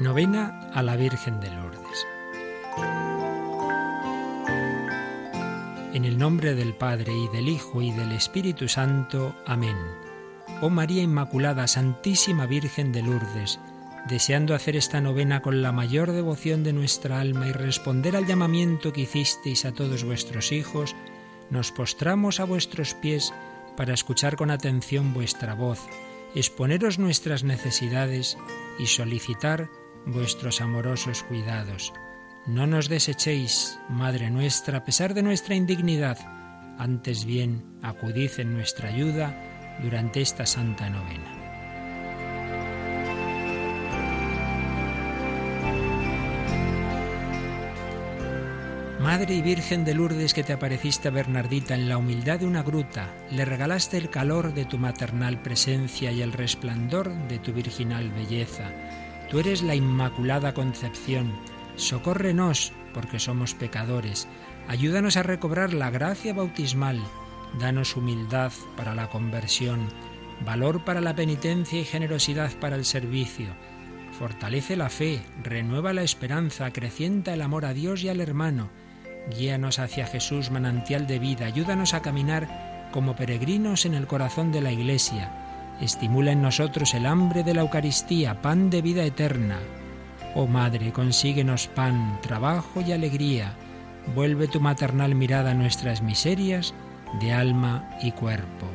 Novena a la Virgen de Lourdes. En el nombre del Padre y del Hijo y del Espíritu Santo. Amén. Oh María Inmaculada, Santísima Virgen de Lourdes, deseando hacer esta novena con la mayor devoción de nuestra alma y responder al llamamiento que hicisteis a todos vuestros hijos, nos postramos a vuestros pies para escuchar con atención vuestra voz, exponeros nuestras necesidades y solicitar vuestros amorosos cuidados. No nos desechéis, Madre nuestra, a pesar de nuestra indignidad, antes bien acudid en nuestra ayuda durante esta santa novena. Madre y Virgen de Lourdes que te apareciste a Bernardita en la humildad de una gruta, le regalaste el calor de tu maternal presencia y el resplandor de tu virginal belleza Tú eres la Inmaculada Concepción. Socórrenos, porque somos pecadores. Ayúdanos a recobrar la gracia bautismal. Danos humildad para la conversión, valor para la penitencia y generosidad para el servicio. Fortalece la fe, renueva la esperanza, acrecienta el amor a Dios y al hermano. Guíanos hacia Jesús, manantial de vida. Ayúdanos a caminar como peregrinos en el corazón de la Iglesia estimula en nosotros el hambre de la Eucaristía, pan de vida eterna. Oh Madre, consíguenos pan, trabajo y alegría. Vuelve tu maternal mirada a nuestras miserias de alma y cuerpo.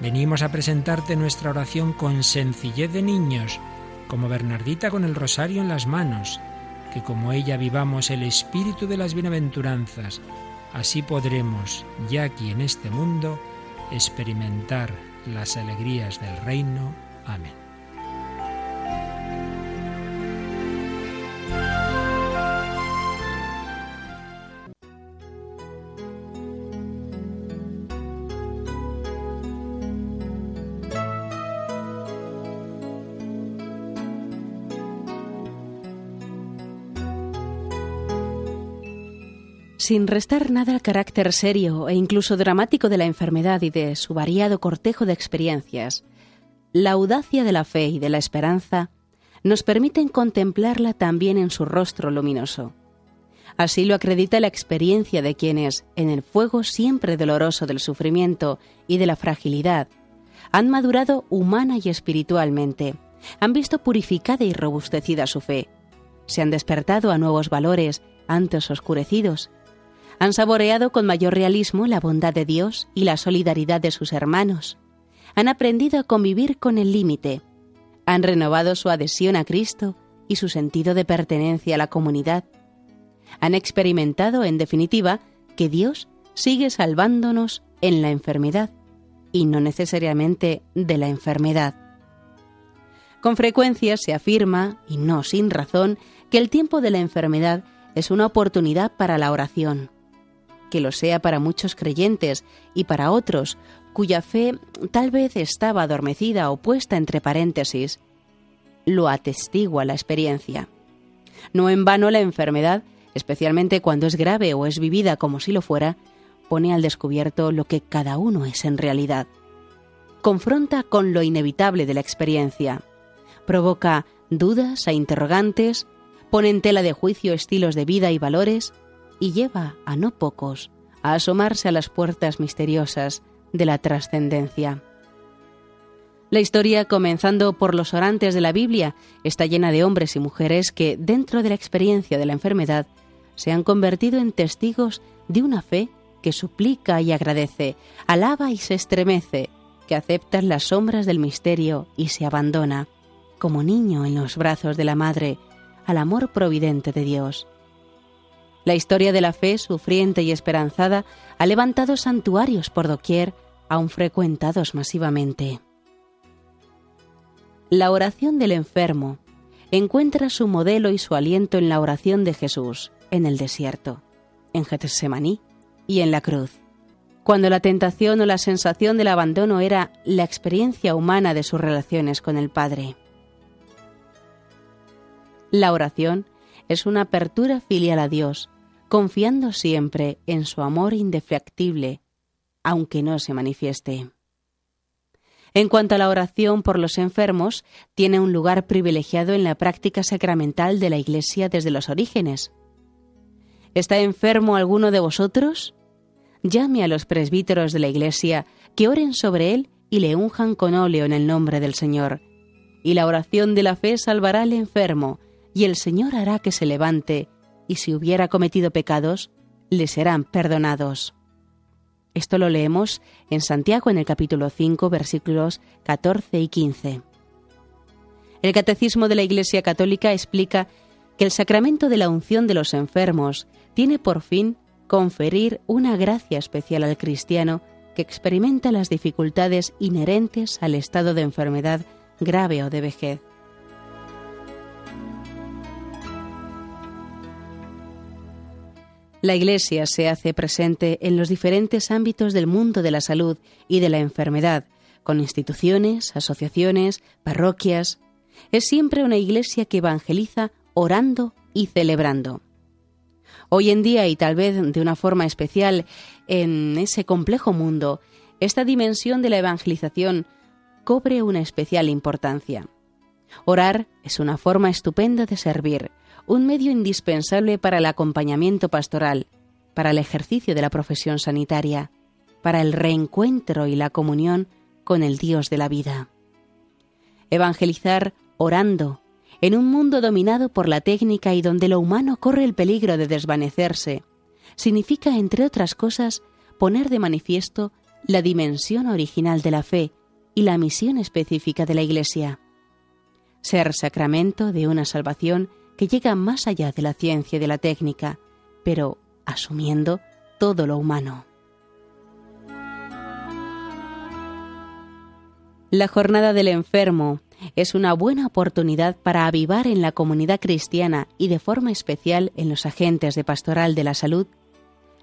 Venimos a presentarte nuestra oración con sencillez de niños, como Bernardita con el rosario en las manos, que como ella vivamos el espíritu de las bienaventuranzas, así podremos, ya aquí en este mundo, experimentar las alegrías del reino. Amén. Sin restar nada al carácter serio e incluso dramático de la enfermedad y de su variado cortejo de experiencias, la audacia de la fe y de la esperanza nos permiten contemplarla también en su rostro luminoso. Así lo acredita la experiencia de quienes, en el fuego siempre doloroso del sufrimiento y de la fragilidad, han madurado humana y espiritualmente, han visto purificada y robustecida su fe, se han despertado a nuevos valores antes oscurecidos han saboreado con mayor realismo la bondad de Dios y la solidaridad de sus hermanos. Han aprendido a convivir con el límite. Han renovado su adhesión a Cristo y su sentido de pertenencia a la comunidad. Han experimentado, en definitiva, que Dios sigue salvándonos en la enfermedad y no necesariamente de la enfermedad. Con frecuencia se afirma, y no sin razón, que el tiempo de la enfermedad es una oportunidad para la oración que lo sea para muchos creyentes y para otros cuya fe tal vez estaba adormecida o puesta entre paréntesis, lo atestigua la experiencia. No en vano la enfermedad, especialmente cuando es grave o es vivida como si lo fuera, pone al descubierto lo que cada uno es en realidad. Confronta con lo inevitable de la experiencia. Provoca dudas e interrogantes, pone en tela de juicio estilos de vida y valores, y lleva a no pocos a asomarse a las puertas misteriosas de la trascendencia. La historia, comenzando por los orantes de la Biblia, está llena de hombres y mujeres que, dentro de la experiencia de la enfermedad, se han convertido en testigos de una fe que suplica y agradece, alaba y se estremece, que acepta las sombras del misterio y se abandona, como niño en los brazos de la Madre, al amor providente de Dios. La historia de la fe sufriente y esperanzada ha levantado santuarios por doquier, aún frecuentados masivamente. La oración del enfermo encuentra su modelo y su aliento en la oración de Jesús, en el desierto, en Getsemaní y en la cruz. Cuando la tentación o la sensación del abandono era la experiencia humana de sus relaciones con el Padre. La oración es una apertura filial a Dios, confiando siempre en su amor indefectible, aunque no se manifieste. En cuanto a la oración por los enfermos, tiene un lugar privilegiado en la práctica sacramental de la Iglesia desde los orígenes. ¿Está enfermo alguno de vosotros? Llame a los presbíteros de la Iglesia que oren sobre él y le unjan con óleo en el nombre del Señor. Y la oración de la fe salvará al enfermo, y el Señor hará que se levante, y si hubiera cometido pecados, le serán perdonados. Esto lo leemos en Santiago en el capítulo 5 versículos 14 y 15. El Catecismo de la Iglesia Católica explica que el sacramento de la unción de los enfermos tiene por fin conferir una gracia especial al cristiano que experimenta las dificultades inherentes al estado de enfermedad grave o de vejez. La Iglesia se hace presente en los diferentes ámbitos del mundo de la salud y de la enfermedad, con instituciones, asociaciones, parroquias. Es siempre una Iglesia que evangeliza orando y celebrando. Hoy en día, y tal vez de una forma especial en ese complejo mundo, esta dimensión de la evangelización cobre una especial importancia. Orar es una forma estupenda de servir, un medio indispensable para el acompañamiento pastoral, para el ejercicio de la profesión sanitaria, para el reencuentro y la comunión con el Dios de la vida. Evangelizar orando, en un mundo dominado por la técnica y donde lo humano corre el peligro de desvanecerse, significa, entre otras cosas, poner de manifiesto la dimensión original de la fe y la misión específica de la Iglesia. Ser sacramento de una salvación que llega más allá de la ciencia y de la técnica, pero asumiendo todo lo humano. La jornada del enfermo es una buena oportunidad para avivar en la comunidad cristiana y de forma especial en los agentes de pastoral de la salud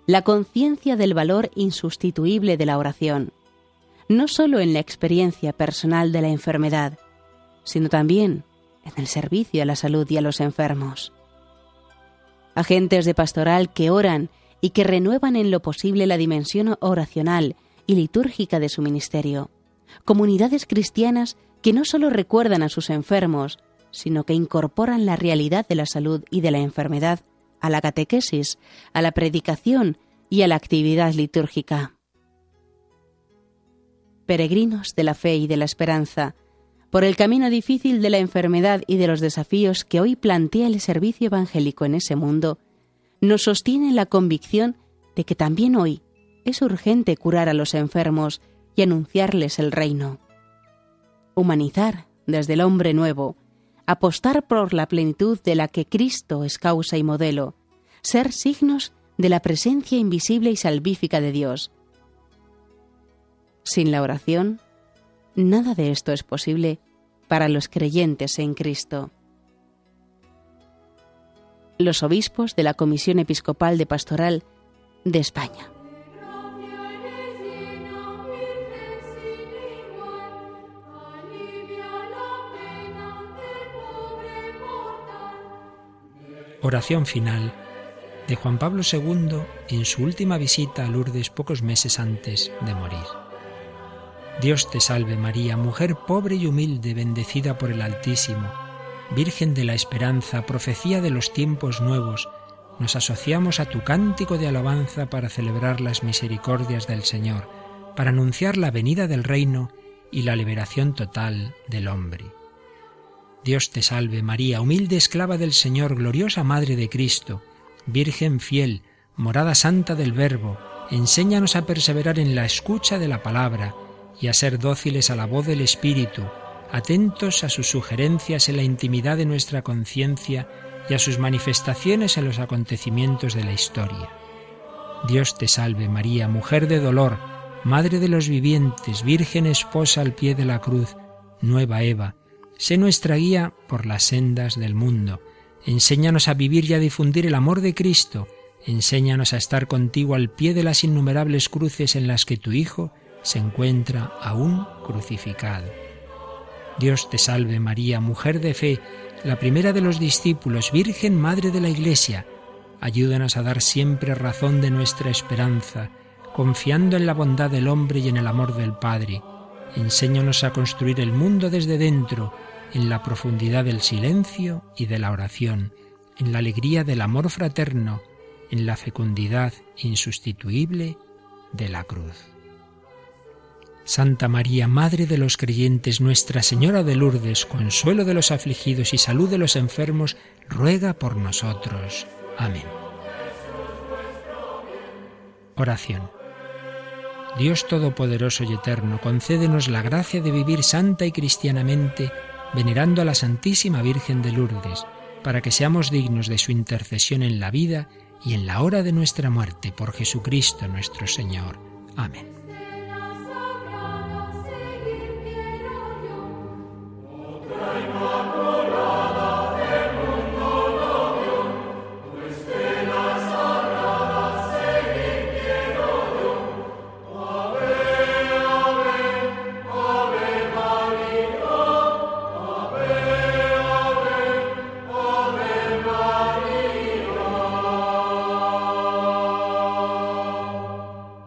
la conciencia del valor insustituible de la oración, no solo en la experiencia personal de la enfermedad, sino también en el servicio a la salud y a los enfermos. Agentes de pastoral que oran y que renuevan en lo posible la dimensión oracional y litúrgica de su ministerio. Comunidades cristianas que no solo recuerdan a sus enfermos, sino que incorporan la realidad de la salud y de la enfermedad a la catequesis, a la predicación y a la actividad litúrgica. Peregrinos de la fe y de la esperanza, por el camino difícil de la enfermedad y de los desafíos que hoy plantea el servicio evangélico en ese mundo, nos sostiene la convicción de que también hoy es urgente curar a los enfermos y anunciarles el reino. Humanizar desde el hombre nuevo, apostar por la plenitud de la que Cristo es causa y modelo, ser signos de la presencia invisible y salvífica de Dios. Sin la oración, Nada de esto es posible para los creyentes en Cristo. Los obispos de la Comisión Episcopal de Pastoral de España. Oración final de Juan Pablo II en su última visita a Lourdes pocos meses antes de morir. Dios te salve María, mujer pobre y humilde, bendecida por el Altísimo, Virgen de la Esperanza, profecía de los tiempos nuevos, nos asociamos a tu cántico de alabanza para celebrar las misericordias del Señor, para anunciar la venida del reino y la liberación total del hombre. Dios te salve María, humilde esclava del Señor, gloriosa Madre de Cristo, Virgen fiel, morada santa del Verbo, enséñanos a perseverar en la escucha de la palabra, y a ser dóciles a la voz del Espíritu, atentos a sus sugerencias en la intimidad de nuestra conciencia y a sus manifestaciones en los acontecimientos de la historia. Dios te salve María, mujer de dolor, Madre de los vivientes, Virgen esposa al pie de la cruz, nueva Eva, sé nuestra guía por las sendas del mundo. Enséñanos a vivir y a difundir el amor de Cristo. Enséñanos a estar contigo al pie de las innumerables cruces en las que tu Hijo se encuentra aún crucificado. Dios te salve María, mujer de fe, la primera de los discípulos, Virgen Madre de la Iglesia. Ayúdanos a dar siempre razón de nuestra esperanza, confiando en la bondad del hombre y en el amor del Padre. Enséñanos a construir el mundo desde dentro, en la profundidad del silencio y de la oración, en la alegría del amor fraterno, en la fecundidad insustituible de la cruz. Santa María, Madre de los creyentes, Nuestra Señora de Lourdes, consuelo de los afligidos y salud de los enfermos, ruega por nosotros. Amén. Oración. Dios Todopoderoso y Eterno, concédenos la gracia de vivir santa y cristianamente, venerando a la Santísima Virgen de Lourdes, para que seamos dignos de su intercesión en la vida y en la hora de nuestra muerte, por Jesucristo nuestro Señor. Amén.